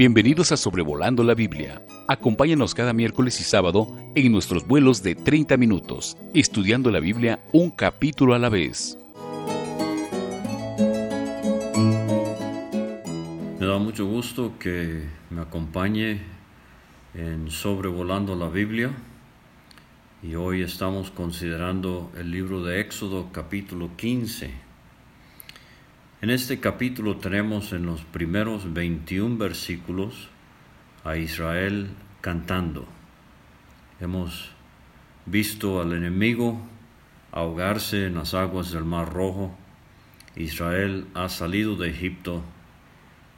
Bienvenidos a Sobrevolando la Biblia. Acompáñanos cada miércoles y sábado en nuestros vuelos de 30 minutos, estudiando la Biblia un capítulo a la vez. Me da mucho gusto que me acompañe en Sobrevolando la Biblia y hoy estamos considerando el libro de Éxodo capítulo 15. En este capítulo tenemos en los primeros 21 versículos a Israel cantando. Hemos visto al enemigo ahogarse en las aguas del Mar Rojo. Israel ha salido de Egipto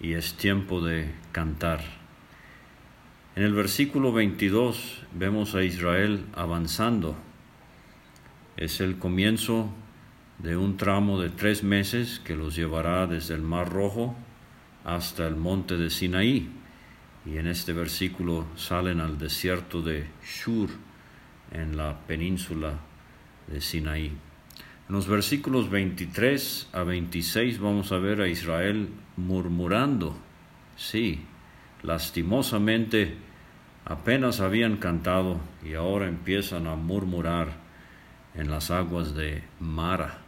y es tiempo de cantar. En el versículo 22 vemos a Israel avanzando. Es el comienzo de un tramo de tres meses que los llevará desde el Mar Rojo hasta el monte de Sinaí. Y en este versículo salen al desierto de Shur, en la península de Sinaí. En los versículos 23 a 26 vamos a ver a Israel murmurando. Sí, lastimosamente apenas habían cantado y ahora empiezan a murmurar en las aguas de Mara.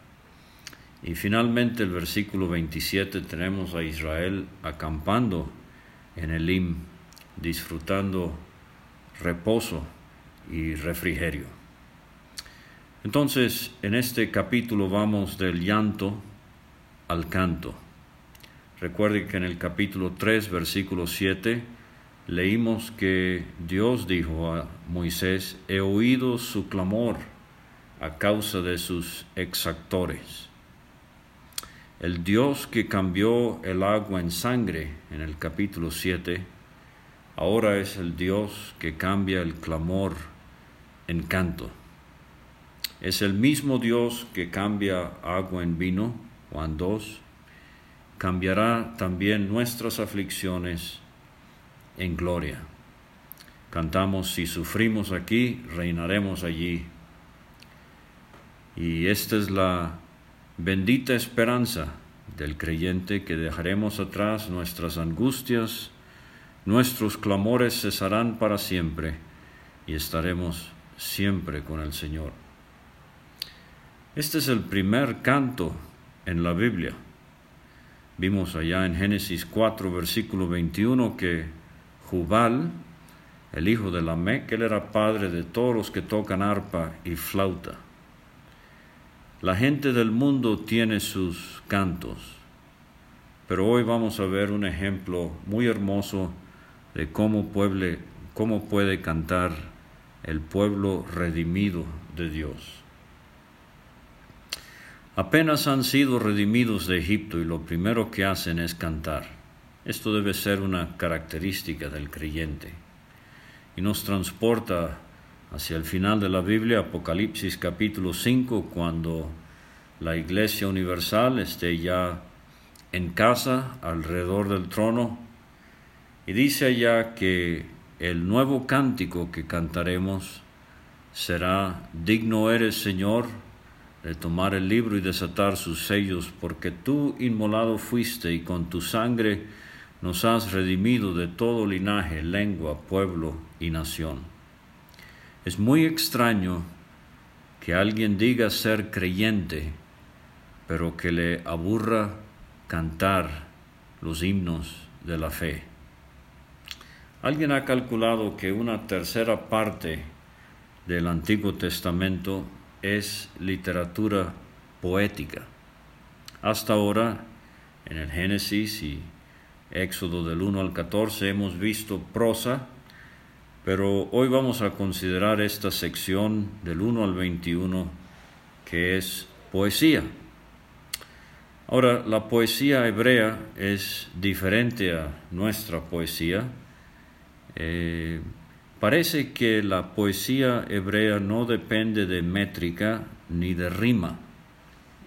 Y finalmente el versículo 27 tenemos a Israel acampando en Elim, disfrutando reposo y refrigerio. Entonces, en este capítulo vamos del llanto al canto. Recuerde que en el capítulo 3, versículo 7, leímos que Dios dijo a Moisés, he oído su clamor a causa de sus exactores. El Dios que cambió el agua en sangre en el capítulo 7, ahora es el Dios que cambia el clamor en canto. Es el mismo Dios que cambia agua en vino, Juan 2, cambiará también nuestras aflicciones en gloria. Cantamos, si sufrimos aquí, reinaremos allí. Y esta es la Bendita esperanza del creyente que dejaremos atrás nuestras angustias, nuestros clamores cesarán para siempre y estaremos siempre con el Señor. Este es el primer canto en la Biblia. Vimos allá en Génesis 4, versículo 21, que Jubal, el hijo de Lamec, él era padre de todos los que tocan arpa y flauta. La gente del mundo tiene sus cantos, pero hoy vamos a ver un ejemplo muy hermoso de cómo, puede cantar el pueblo redimido de Dios. Apenas han sido redimidos de Egipto y lo primero que hacen es cantar. Esto debe ser una característica del creyente y nos transporta hacia el final de la Biblia, Apocalipsis capítulo 5, cuando la Iglesia Universal esté ya en casa alrededor del trono. Y dice allá que el nuevo cántico que cantaremos será, digno eres Señor de tomar el libro y desatar sus sellos, porque tú inmolado fuiste y con tu sangre nos has redimido de todo linaje, lengua, pueblo y nación. Es muy extraño que alguien diga ser creyente, pero que le aburra cantar los himnos de la fe. Alguien ha calculado que una tercera parte del Antiguo Testamento es literatura poética. Hasta ahora, en el Génesis y Éxodo del 1 al 14 hemos visto prosa, pero hoy vamos a considerar esta sección del 1 al 21 que es poesía. Ahora, la poesía hebrea es diferente a nuestra poesía. Eh, parece que la poesía hebrea no depende de métrica ni de rima.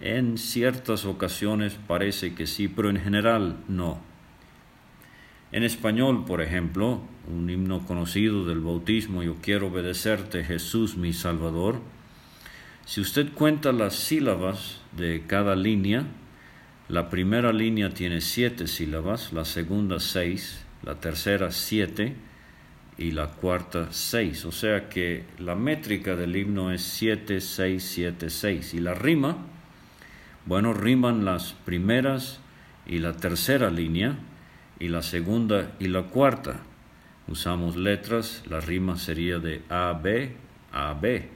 En ciertas ocasiones parece que sí, pero en general no. En español, por ejemplo, un himno conocido del bautismo, Yo quiero obedecerte, Jesús mi Salvador, si usted cuenta las sílabas de cada línea, la primera línea tiene siete sílabas, la segunda seis la tercera siete y la cuarta seis. O sea que la métrica del himno es siete, seis, siete, seis. Y la rima, bueno, riman las primeras y la tercera línea y la segunda y la cuarta. Usamos letras, la rima sería de A, B, A, B.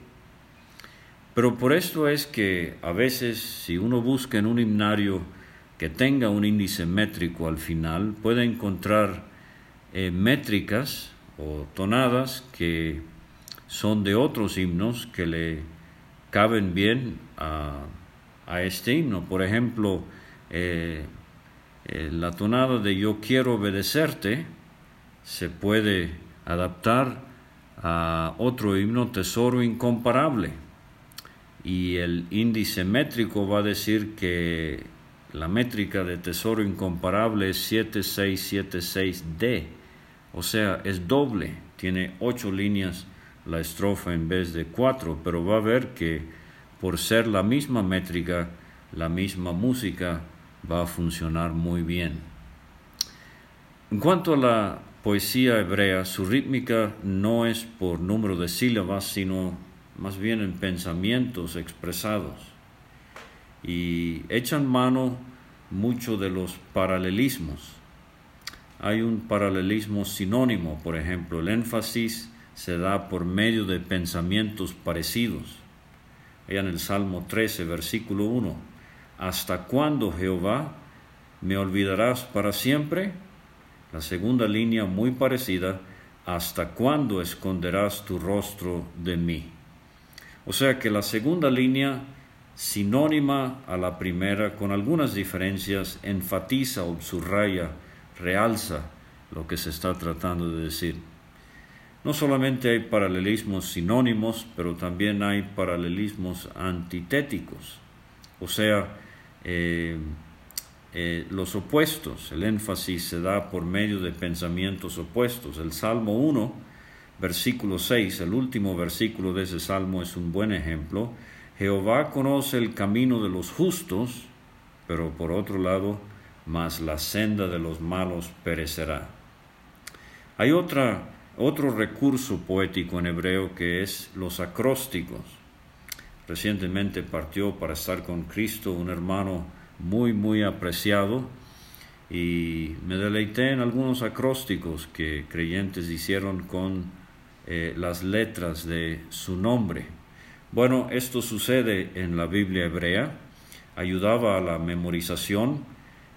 Pero por esto es que a veces si uno busca en un himnario que tenga un índice métrico al final, puede encontrar eh, métricas o tonadas que son de otros himnos que le caben bien a, este himno. Por ejemplo, eh, eh, la tonada de yo quiero obedecerte se puede adaptar a otro himno, tesoro incomparable y el índice métrico va a decir que la métrica de tesoro incomparable es 7676D, o sea, es doble, tiene ocho líneas la estrofa en vez de cuatro, pero va a ver que por ser la misma métrica, la misma música va a funcionar muy bien. En cuanto a la poesía hebrea, su rítmica no es por número de sílabas, sino más bien en pensamientos expresados, y echan mano mucho de los paralelismos. Hay un paralelismo sinónimo, por ejemplo, el énfasis se da por medio de pensamientos parecidos. en el Salmo 13, versículo 1, ¿Hasta cuándo, Jehová, me olvidarás para siempre? La segunda línea muy parecida, ¿hasta cuándo esconderás tu rostro de mí? O sea que la segunda línea, sinónima a la primera, con algunas diferencias, enfatiza o subraya, realza lo que se está tratando de decir. No solamente hay paralelismos sinónimos, pero también hay paralelismos antitéticos, o sea, eh, eh, los opuestos. El énfasis se da por medio de pensamientos opuestos. El Salmo 1 versículo 6, el último versículo de ese salmo es un buen ejemplo. Jehová conoce el camino de los justos, pero por otro lado, mas la senda de los malos perecerá. Hay otra, otro recurso poético en hebreo que es los acrósticos. Recientemente partió para estar con Cristo un hermano muy, muy apreciado y me deleité en algunos acrósticos que creyentes hicieron con eh, las letras de su nombre. Bueno, esto sucede en la Biblia hebrea, ayudaba a la memorización,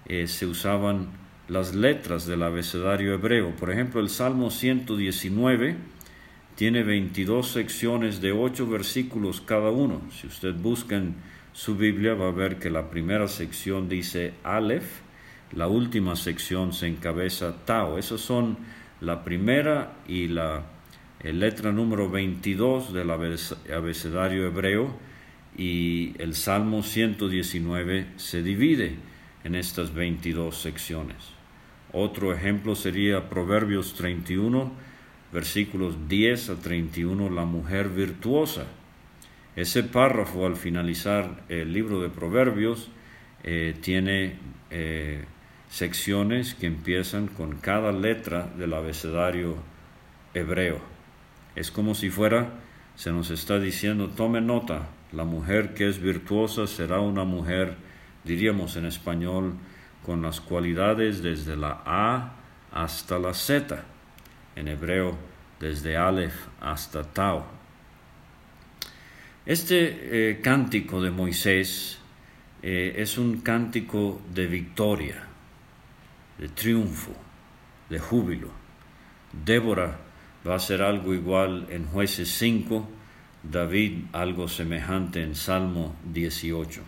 eh, se usaban las letras del abecedario hebreo. Por ejemplo, el Salmo 119 tiene 22 secciones de 8 versículos cada uno. Si usted busca en su Biblia va a ver que la primera sección dice Aleph, la última sección se encabeza Tao. Esas son la primera y la letra número 22 del abecedario hebreo y el Salmo 119 se divide en estas 22 secciones. Otro ejemplo sería Proverbios 31, versículos 10 a 31, la mujer virtuosa. Ese párrafo al finalizar el libro de Proverbios eh, tiene eh, secciones que empiezan con cada letra del abecedario hebreo. Es como si fuera, se nos está diciendo, tome nota, la mujer que es virtuosa será una mujer, diríamos en español, con las cualidades desde la A hasta la Z, en hebreo desde Aleph hasta Tau. Este eh, cántico de Moisés eh, es un cántico de victoria, de triunfo, de júbilo. Débora va a ser algo igual en jueces 5, David algo semejante en Salmo 18.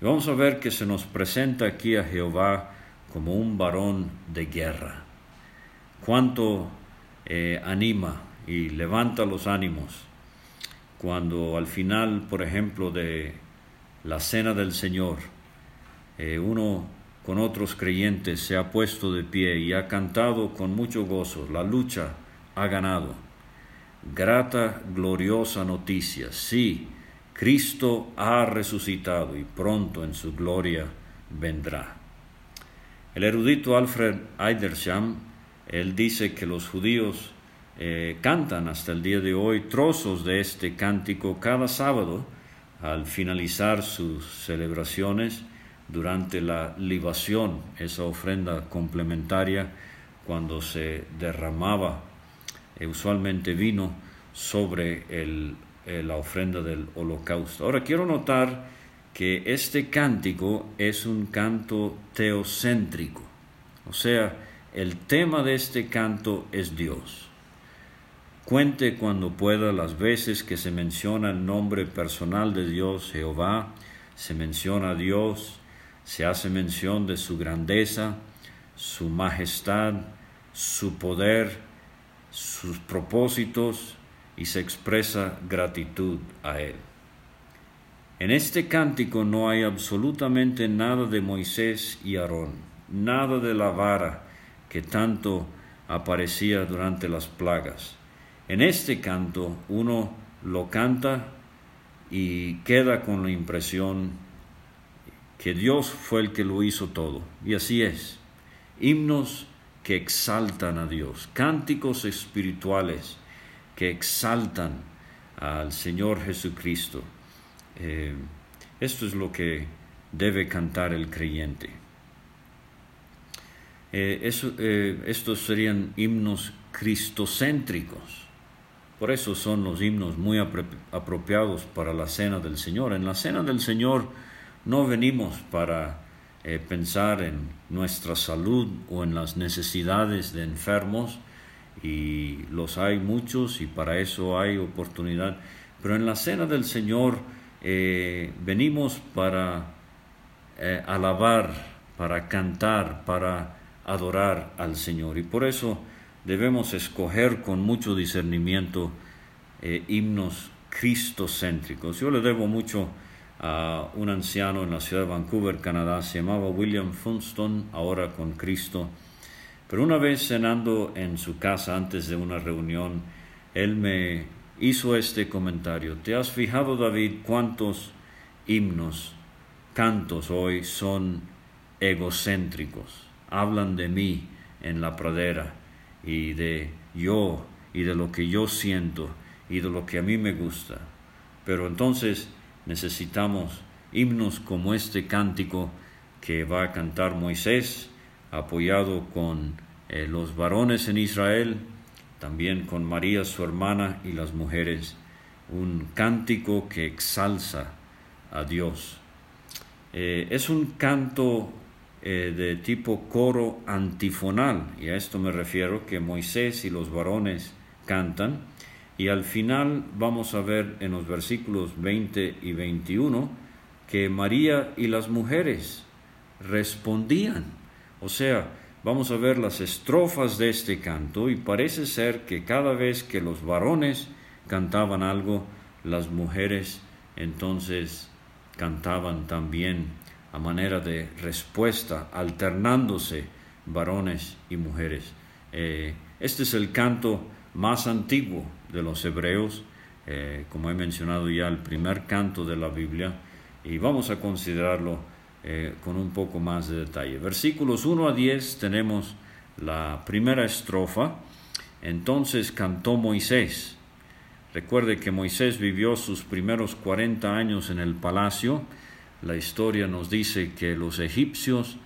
Y vamos a ver que se nos presenta aquí a Jehová como un varón de guerra. Cuánto eh, anima y levanta los ánimos cuando al final, por ejemplo, de la cena del Señor, eh, uno con otros creyentes se ha puesto de pie y ha cantado con mucho gozo, la lucha ha ganado. Grata, gloriosa noticia, sí, Cristo ha resucitado y pronto en su gloria vendrá. El erudito Alfred Eidersham, él dice que los judíos eh, cantan hasta el día de hoy trozos de este cántico cada sábado al finalizar sus celebraciones durante la libación, esa ofrenda complementaria cuando se derramaba eh, usualmente vino sobre el, eh, la ofrenda del holocausto. Ahora quiero notar que este cántico es un canto teocéntrico, o sea, el tema de este canto es Dios. Cuente cuando pueda las veces que se menciona el nombre personal de Dios, Jehová, se menciona a Dios, se hace mención de su grandeza, su majestad, su poder, sus propósitos y se expresa gratitud a Él. En este cántico no hay absolutamente nada de Moisés y Aarón, nada de la vara que tanto aparecía durante las plagas. En este canto uno lo canta y queda con la impresión que Dios fue el que lo hizo todo. Y así es. Himnos que exaltan a Dios, cánticos espirituales que exaltan al Señor Jesucristo. Eh, esto es lo que debe cantar el creyente. Eh, eh, estos serían himnos cristocéntricos. Por eso son los himnos muy apropiados para la cena del Señor. En la cena del Señor no venimos para pensar en nuestra salud o en las necesidades de enfermos, y los hay muchos y para eso hay oportunidad. Pero en la cena del Señor eh, venimos para eh, alabar, para cantar, para adorar al Señor. Y por eso debemos escoger con mucho discernimiento eh, himnos cristocéntricos. Yo le debo mucho a un anciano en la ciudad de Vancouver, Canadá, se llamaba William Funston, ahora con Cristo. Pero una vez cenando en su casa antes de una reunión, él me hizo este comentario. ¿Te has fijado, David, cuántos himnos, cantos hoy son egocéntricos? Hablan de mí en la pradera y de yo y de lo que yo siento y de lo que a mí me gusta. Pero entonces necesitamos himnos como este cántico que va a cantar Moisés, apoyado con eh, los varones en Israel, también con María su hermana y las mujeres, un cántico que exalza a Dios. Eh, es un canto eh, de tipo coro antifonal, y a esto me refiero que Moisés y los varones cantan, y al final vamos a ver en los versículos 20 y 21 que María y las mujeres respondían. O sea, vamos a ver las estrofas de este canto y parece ser que cada vez que los varones cantaban algo, las mujeres entonces cantaban también a manera de respuesta, alternándose varones y mujeres. Eh, este es el canto más antiguo de los hebreos, eh, como he mencionado ya, el primer canto de la Biblia, y vamos a considerarlo eh, con un poco más de detalle. Versículos 1 a 10 tenemos la primera estrofa, entonces cantó Moisés. Recuerde que Moisés vivió sus primeros 40 años en el palacio. La historia nos dice que los egipcios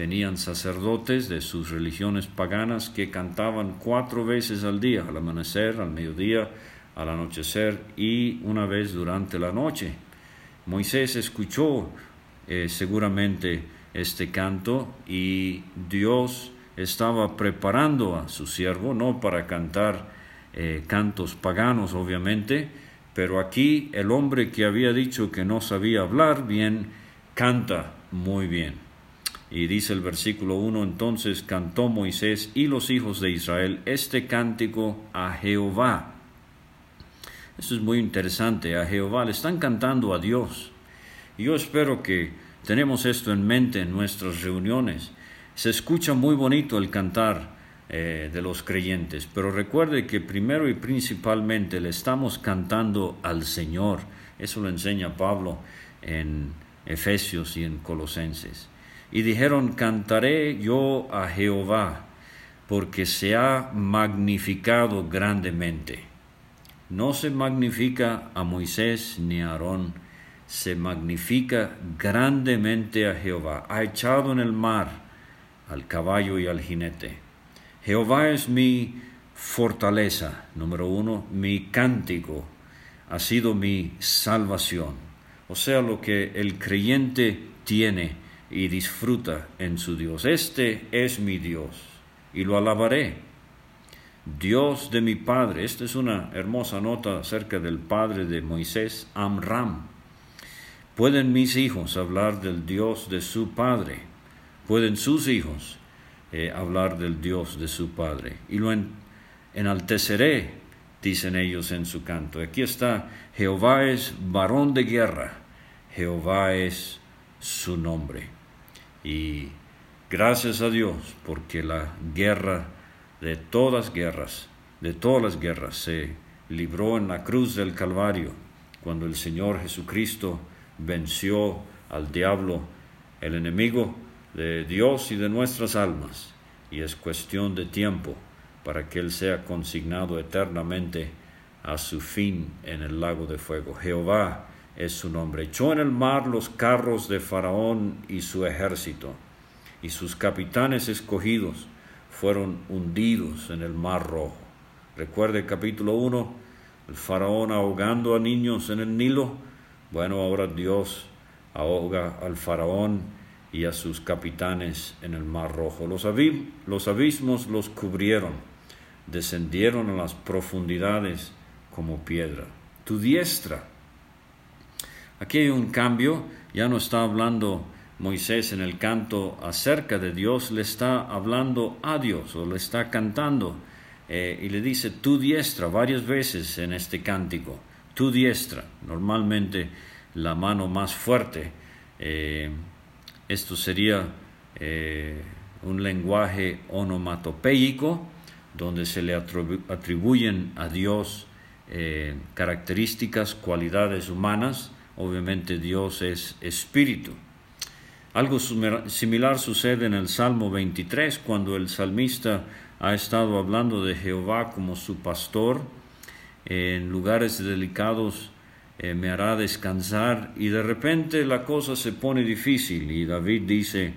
Tenían sacerdotes de sus religiones paganas que cantaban cuatro veces al día, al amanecer, al mediodía, al anochecer y una vez durante la noche. Moisés escuchó eh, seguramente este canto y Dios estaba preparando a su siervo, no para cantar eh, cantos paganos obviamente, pero aquí el hombre que había dicho que no sabía hablar bien, canta muy bien. Y dice el versículo 1, entonces cantó Moisés y los hijos de Israel este cántico a Jehová. Esto es muy interesante, a Jehová le están cantando a Dios. Yo espero que tenemos esto en mente en nuestras reuniones. Se escucha muy bonito el cantar eh, de los creyentes, pero recuerde que primero y principalmente le estamos cantando al Señor. Eso lo enseña Pablo en Efesios y en Colosenses. y dijeron, cantaré yo a Jehová, porque se ha magnificado grandemente. No se magnifica a Moisés ni a Aarón, se magnifica grandemente a Jehová. Ha echado en el mar al caballo y al jinete. Jehová es mi fortaleza, número uno, mi cántico, ha sido mi salvación. O sea, lo que el creyente tiene y disfruta en su Dios. Este es mi Dios y lo alabaré. Dios de mi Padre. Esta es una hermosa nota acerca del Padre de Moisés, Amram. Pueden mis hijos hablar del Dios de su Padre. Pueden sus hijos eh, hablar del Dios de su Padre. Y lo enalteceré, dicen ellos en su canto. Aquí está, Jehová es varón de guerra, Jehová es su nombre. Y gracias a Dios, porque la guerra de todas guerras, de todas las guerras, se libró en la cruz del Calvario, cuando el Señor Jesucristo venció al diablo, el enemigo de Dios y de nuestras almas, y es cuestión de tiempo para que Él sea consignado eternamente a su fin en el lago de fuego. Jehová es su nombre. Echó en el mar los carros de Faraón y su ejército, y sus capitanes escogidos fueron hundidos en el mar rojo. Recuerde capítulo 1, el faraón ahogando a niños en el Nilo. Bueno, ahora Dios ahoga al faraón y a sus capitanes en el mar rojo. Los, los abismos los cubrieron, descendieron a las profundidades como piedra. Tu diestra. Aquí hay un cambio, ya no está hablando Moisés en el canto acerca de Dios, le está hablando a Dios o le está cantando eh, y le dice tu diestra varias veces en este cántico, tu diestra, normalmente la mano más fuerte. Eh, esto sería eh, un lenguaje onomatopéyico donde se le atribuyen a Dios eh, características, cualidades humanas. Obviamente Dios es espíritu. Algo similar sucede en el Salmo 23 cuando el salmista ha estado hablando de Jehová como su pastor en lugares delicados eh, me hará descansar y de repente la cosa se pone difícil y David dice,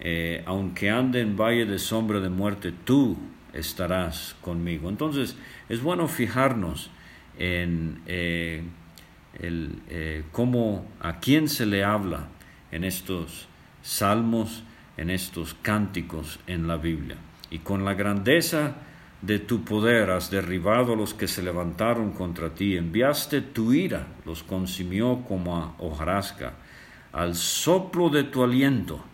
eh, aunque ande en valle de sombra de muerte, tú estarás conmigo. Entonces es bueno fijarnos en eh, el, cómo, a quién se le habla en estos salmos, en estos cánticos en la Biblia. Y con la grandeza de tu poder has derribado a los que se levantaron contra ti, enviaste tu ira, los consumió como a hojarasca, al soplo de tu aliento.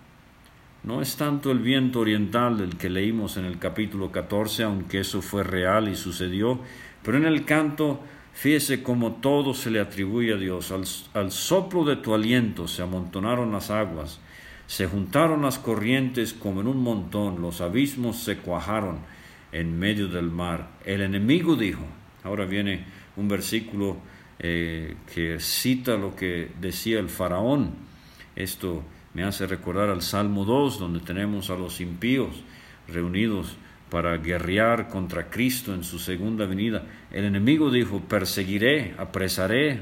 No es tanto el viento oriental del que leímos en el capítulo 14, aunque eso fue real y sucedió, pero en el canto, fíjese como todo se le atribuye a Dios. Al, al soplo de tu aliento se amontonaron las aguas, se juntaron las corrientes como en un montón, los abismos se cuajaron, en medio del mar. El enemigo dijo, ahora viene un versículo eh, que cita lo que decía el faraón. Esto me hace recordar al Salmo 2, donde tenemos a los impíos reunidos para guerrear contra Cristo en su segunda venida. El enemigo dijo, perseguiré, apresaré,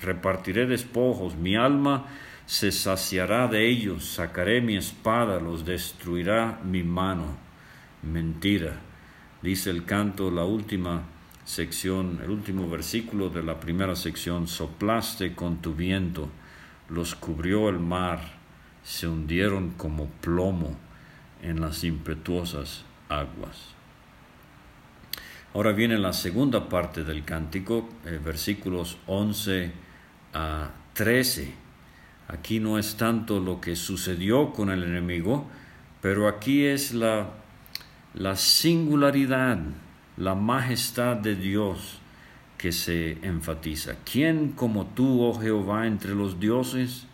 repartiré despojos, mi alma se saciará de ellos, sacaré mi espada, los destruirá mi mano. Mentira dice el canto, la última sección, el último versículo de la primera sección, soplaste con tu viento, los cubrió el mar, se hundieron como plomo en las impetuosas aguas. Ahora viene la segunda parte del cántico, eh, versículos 11 a 13. Aquí no es tanto lo que sucedió con el enemigo, pero aquí es la la singularidad, la majestad de Dios que se enfatiza. ¿Quién como tú, oh Jehová, entre los dioses?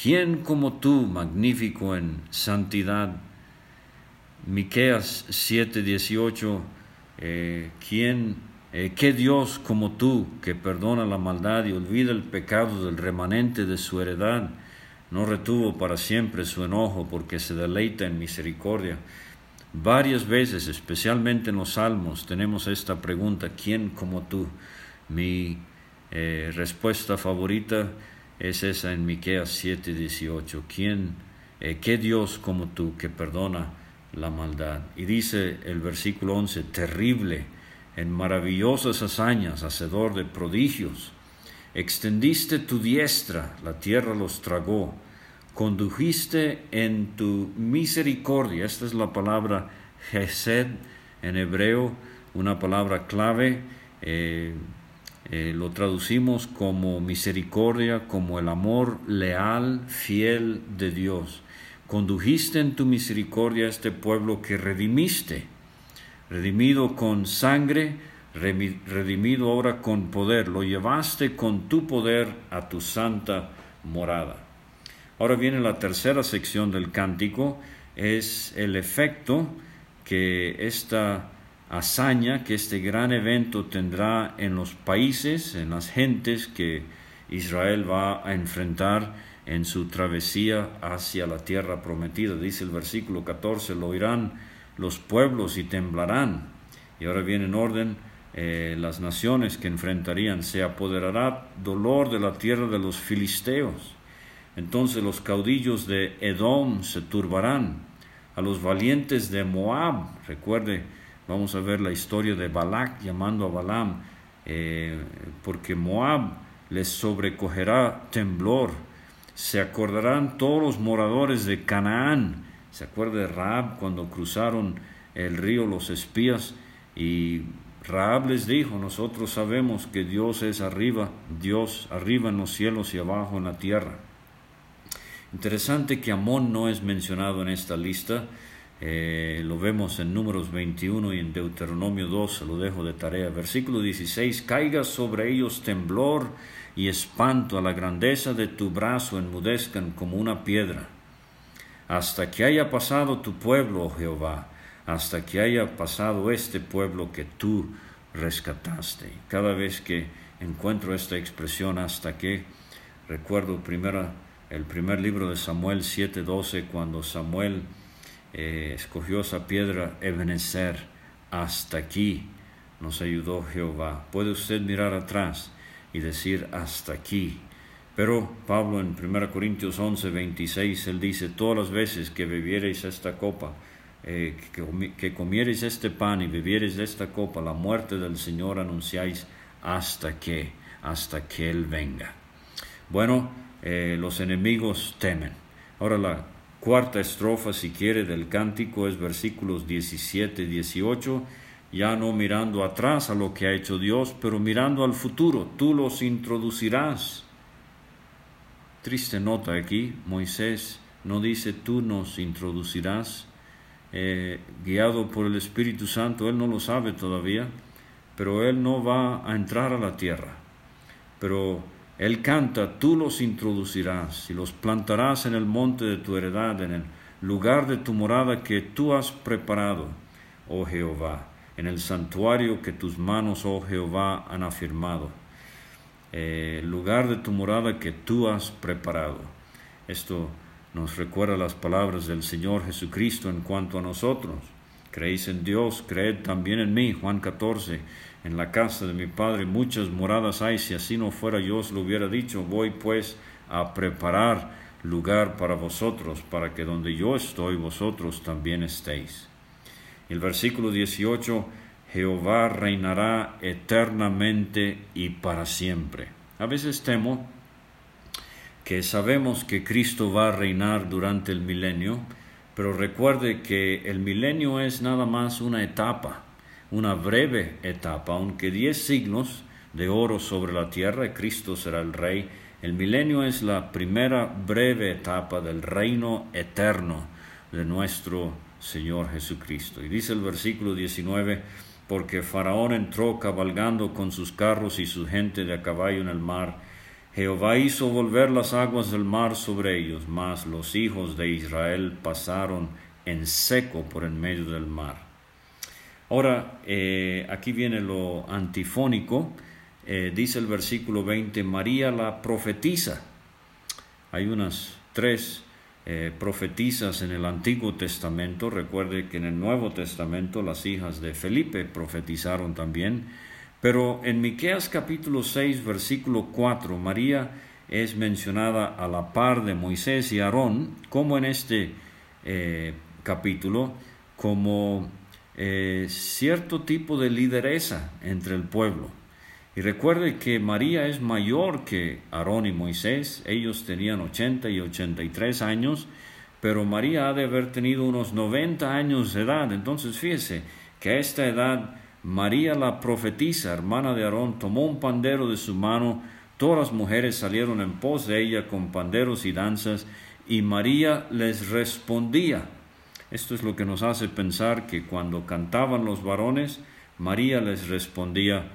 ¿Quién como tú, magnífico en santidad? Miqueas 7:18, eh, ¿quién, eh, qué Dios como tú, que perdona la maldad y olvida el pecado del remanente de su heredad? no retuvo para siempre su enojo porque se deleita en misericordia. Varias veces, especialmente en los salmos, tenemos esta pregunta, ¿quién como tú? Mi eh, respuesta favorita es esa en Miqueas 7:18, ¿quién, eh, qué Dios como tú que perdona la maldad? Y dice el versículo 11, terrible, en maravillosas hazañas, hacedor de prodigios Extendiste tu diestra, la tierra los tragó. Condujiste en tu misericordia. Esta es la palabra Gesed en hebreo, una palabra clave. Eh, eh, lo traducimos como misericordia, como el amor leal, fiel de Dios. Condujiste en tu misericordia a este pueblo que redimiste, redimido con sangre, redimido ahora con poder, lo llevaste con tu poder a tu santa morada. Ahora viene la tercera sección del cántico, es el efecto que esta hazaña, que este gran evento tendrá en los países, en las gentes que Israel va a enfrentar en su travesía hacia la tierra prometida. Dice el versículo 14, lo oirán los pueblos y temblarán. Y ahora viene en orden eh, las naciones que enfrentarían, se apoderará dolor de la tierra de los filisteos. Entonces los caudillos de Edom se turbarán, a los valientes de Moab, recuerde, vamos a ver la historia de Balak llamando a Balaam, eh, porque Moab les sobrecogerá temblor, se acordarán todos los moradores de Canaán, se acuerda de Raab cuando cruzaron el río los espías y Raab les dijo, nosotros sabemos que Dios es arriba, Dios arriba en los cielos y abajo en la tierra. Interesante que Amón no es mencionado en esta lista, eh, lo vemos en números 21 y en Deuteronomio 2, se lo dejo de tarea. Versículo 16, caiga sobre ellos temblor y espanto a la grandeza de tu brazo enmudezcan como una piedra, hasta que haya pasado tu pueblo, oh Jehová, hasta que haya pasado este pueblo que tú rescataste. Cada vez que encuentro esta expresión hasta que, recuerdo primera, el primer libro de Samuel 7:12, cuando Samuel eh, escogió esa piedra Ebenezer, hasta aquí nos ayudó Jehová. Puede usted mirar atrás y decir hasta aquí. Pero Pablo en 1 Corintios 11, 26, él dice, todas las veces que bebiereis esta copa, eh, que, comiereis este pan y bebiereis esta copa, la muerte del Señor anunciáis hasta que, hasta que Él venga. Bueno, eh, los enemigos temen. Ahora la cuarta estrofa, si quiere, del cántico es versículos 17 y 18, ya no mirando atrás a lo que ha hecho Dios, pero mirando al futuro, tú los introducirás. Triste nota aquí, Moisés no dice tú nos introducirás, eh, guiado por el Espíritu Santo, él no lo sabe todavía, pero él no va a entrar a la tierra. Pero él canta, tú los introducirás y los plantarás en el monte de tu heredad, en el lugar de tu morada que tú has preparado, oh Jehová, en el santuario que tus manos, oh Jehová, han afirmado. Eh, lugar de tu morada que tú has preparado. Esto nos recuerda las palabras del Señor Jesucristo en cuanto a nosotros. Creéis en Dios, creed también en mí. Juan 14. En la casa de mi Padre muchas moradas hay, si así no fuera yo os lo hubiera dicho. Voy pues a preparar lugar para vosotros, para que donde yo estoy vosotros también estéis. El versículo 18, Jehová reinará eternamente y para siempre. A veces temo que sabemos que Cristo va a reinar durante el milenio, pero recuerde que el milenio es nada más una etapa, una breve etapa, aunque diez siglos de oro sobre la tierra, Cristo será el rey, el milenio es la primera breve etapa del reino eterno de nuestro Señor Jesucristo. Y dice el versículo 19, porque Faraón entró cabalgando con sus carros y su gente de a caballo en el mar, Jehová hizo volver las aguas del mar sobre ellos, mas los hijos de Israel pasaron en seco por en medio del mar. Ahora, eh, aquí viene lo antifónico, eh, dice el versículo 20, María la profetiza. Hay unas tres eh, profetizas en el Antiguo Testamento. Recuerde que en el Nuevo Testamento las hijas de Felipe profetizaron también. Pero en Miqueas capítulo 6, versículo 4, María es mencionada a la par de Moisés y Aarón, como en este capítulo, como eh, cierto tipo de lideresa entre el pueblo. Y recuerde que María es mayor que Aarón y Moisés, ellos tenían 80 y 83 años, pero María ha de haber tenido unos 90 años de edad. Entonces fíjese que a esta edad María la profetisa, hermana de Aarón, tomó un pandero de su mano, todas las mujeres salieron en pos de ella con panderos y danzas, y María les respondía. Esto es lo que nos hace pensar que cuando cantaban los varones, María les respondía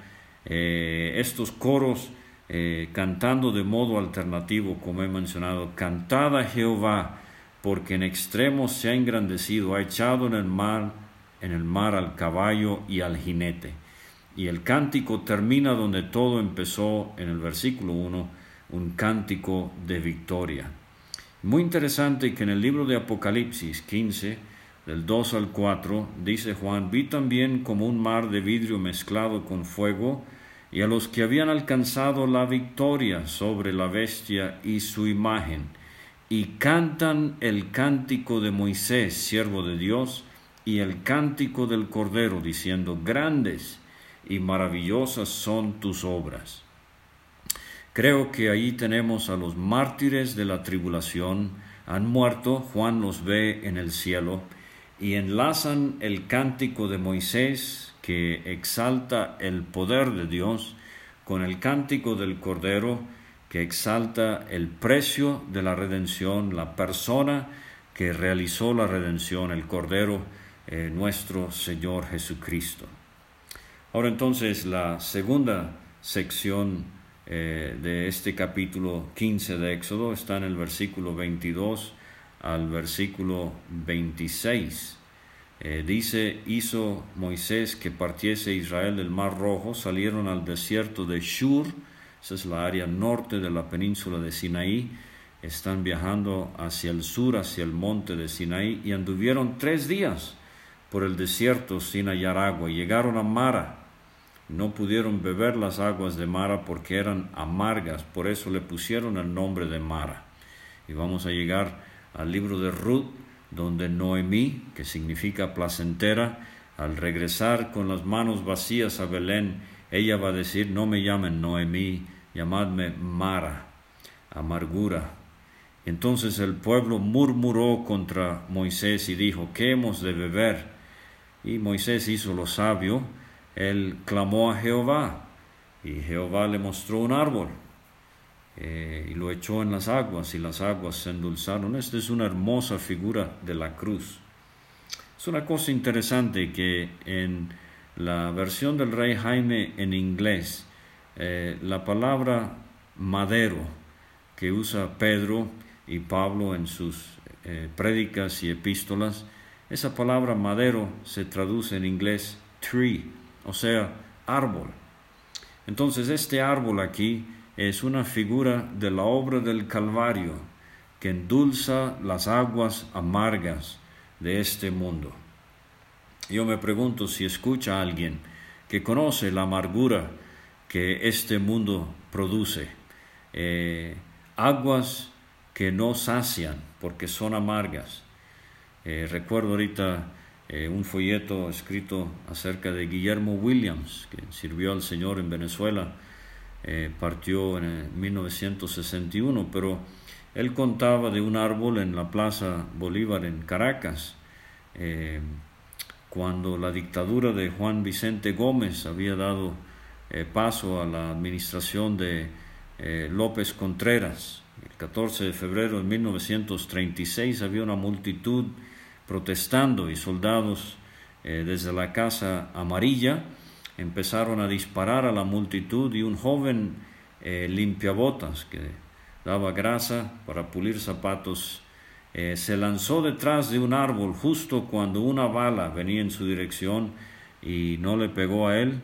eh, estos coros eh, cantando de modo alternativo, como he mencionado, cantada Jehová, porque en extremos se ha engrandecido, ha echado en el mar, en el mar al caballo y al jinete. Y el cántico termina donde todo empezó en el versículo 1, un cántico de victoria. Muy interesante que en el libro de Apocalipsis 15, del 2 al 4, dice Juan, vi también como un mar de vidrio mezclado con fuego, y a los que habían alcanzado la victoria sobre la bestia y su imagen, y cantan el cántico de Moisés, siervo de Dios, y el cántico del Cordero, diciendo, grandes y maravillosas son tus obras. Creo que ahí tenemos a los mártires de la tribulación, han muerto, Juan los ve en el cielo, y enlazan el cántico de Moisés que exalta el poder de Dios con el cántico del Cordero que exalta el precio de la redención, la persona que realizó la redención, el Cordero eh, nuestro Señor Jesucristo. Ahora entonces la segunda sección eh, de este capítulo 15 de Éxodo está en el versículo 22 al versículo 26. Eh, dice, hizo Moisés que partiese Israel del Mar Rojo, salieron al desierto de Shur, esa es la área norte de la península de Sinaí, están viajando hacia el sur, hacia el monte de Sinaí, y anduvieron tres días por el desierto sin hallar agua, llegaron a Mara, no pudieron beber las aguas de Mara porque eran amargas, por eso le pusieron el nombre de Mara. Y vamos a llegar al libro de Ruth, donde Noemí, que significa placentera, al regresar con las manos vacías a Belén, ella va a decir, no me llamen Noemí, llamadme Mara, amargura. Entonces el pueblo murmuró contra Moisés y dijo, ¿qué hemos de beber? Y Moisés hizo lo sabio, él clamó a Jehová, y Jehová le mostró un árbol, eh, y lo echó en las aguas y las aguas se endulzaron. Esta es una hermosa figura de la cruz. Es una cosa interesante que en la versión del rey Jaime en inglés, eh, la palabra madero que usa Pedro y Pablo en sus eh, prédicas y epístolas, esa palabra madero se traduce en inglés tree, o sea, árbol. Entonces este árbol aquí es una figura de la obra del Calvario que endulza las aguas amargas de este mundo. Yo me pregunto si escucha a alguien que conoce la amargura que este mundo produce, eh, aguas que no sacian porque son amargas. Eh, recuerdo ahorita eh, un folleto escrito acerca de Guillermo Williams, que sirvió al Señor en Venezuela, eh, partió en 1961, pero él contaba de un árbol en la Plaza Bolívar en Caracas, eh, cuando la dictadura de Juan Vicente Gómez había dado eh, paso a la administración de López Contreras. El 14 de febrero de 1936 había una multitud protestando y soldados desde la Casa Amarilla empezaron a disparar a la multitud y un joven eh, limpiabotas que daba grasa para pulir zapatos eh, se lanzó detrás de un árbol justo cuando una bala venía en su dirección y no le pegó a él.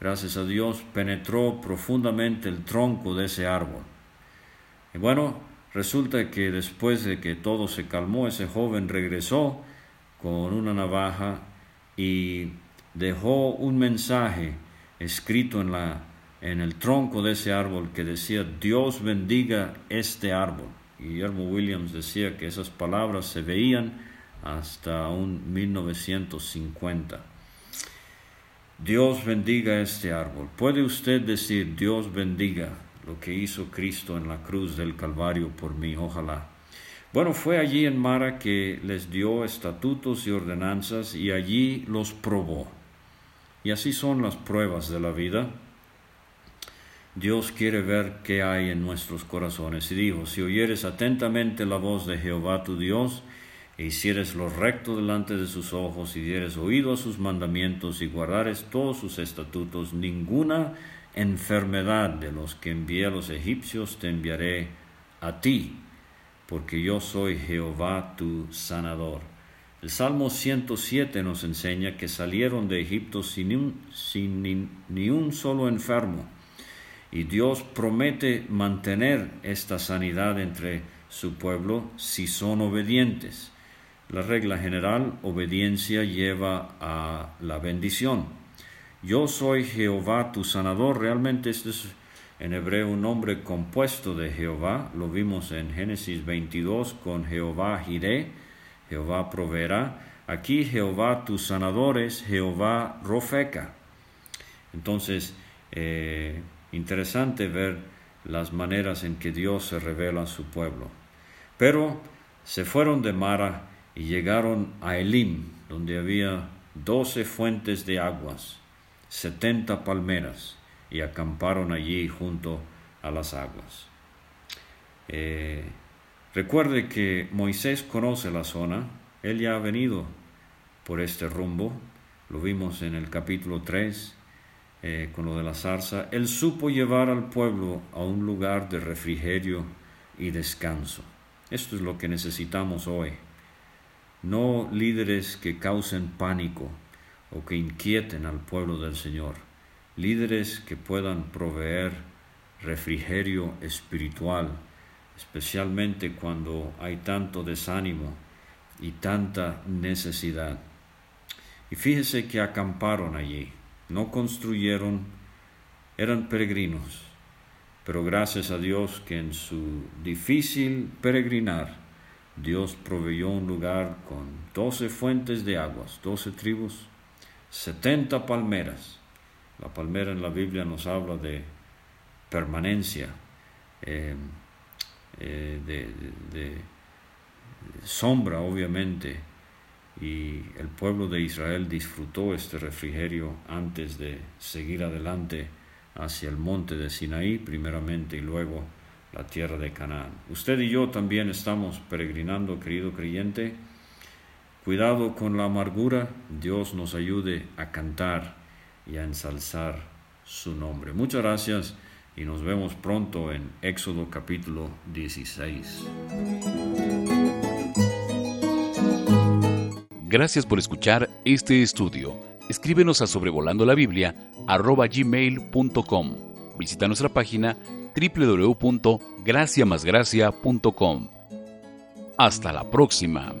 Gracias a Dios penetró profundamente el tronco de ese árbol. Y bueno, resulta que después de que todo se calmó, ese joven regresó con una navaja y dejó un mensaje escrito en, la, en el tronco de ese árbol que decía, Dios bendiga este árbol. Guillermo Williams decía que esas palabras se veían hasta un 1950. Dios bendiga este árbol. ¿Puede usted decir Dios bendiga lo que hizo Cristo en la cruz del Calvario por mí? Ojalá. Bueno, fue allí en Mara que les dio estatutos y ordenanzas y allí los probó. Y así son las pruebas de la vida. Dios quiere ver qué hay en nuestros corazones. Y dijo, si oyeres atentamente la voz de Jehová tu Dios, e hicieres lo recto delante de sus ojos, y dieres oído a sus mandamientos, y guardares todos sus estatutos, ninguna enfermedad de los que envié a los egipcios te enviaré a ti, porque yo soy Jehová tu sanador. El Salmo 107 nos enseña que salieron de Egipto sin, sin ni un solo enfermo, y Dios promete mantener esta sanidad entre su pueblo si son obedientes. La regla general, obediencia lleva a la bendición. Yo soy Jehová tu sanador. Realmente este es en hebreo un nombre compuesto de Jehová. Lo vimos en Génesis 22 con Jehová Jireh, Jehová proveerá. Aquí Jehová tu sanador es Jehová Rofeca. Entonces, eh, interesante ver las maneras en que Dios se revela a su pueblo. Pero se fueron de Mara y llegaron a Elim, donde había doce fuentes de aguas, setenta palmeras, y acamparon allí junto a las aguas. Eh, recuerde que Moisés conoce la zona, él ya ha venido por este rumbo, lo vimos en el capítulo 3 eh, con lo de la zarza, él supo llevar al pueblo a un lugar de refrigerio y descanso. Esto es lo que necesitamos hoy. No líderes que causen pánico o que inquieten al pueblo del Señor, líderes que puedan proveer refrigerio espiritual, especialmente cuando hay tanto desánimo y tanta necesidad. Y fíjese que acamparon allí, no construyeron, eran peregrinos, pero gracias a Dios que en su difícil peregrinar, Dios proveyó un lugar con doce fuentes de aguas, doce tribus, setenta palmeras. La palmera en la Biblia nos habla de permanencia, eh, eh, de, sombra obviamente, y el pueblo de Israel disfrutó este refrigerio antes de seguir adelante hacia el monte de Sinaí primeramente y luego la tierra de Canaán. Usted y yo también estamos peregrinando, querido creyente. Cuidado con la amargura, Dios nos ayude a cantar y a ensalzar su nombre. Muchas gracias y nos vemos pronto en Éxodo capítulo 16. Gracias por escuchar este estudio. Escríbenos a sobrevolando la Biblia gmail.com. Visita nuestra página www.graciamasgracia.com. Hasta la próxima.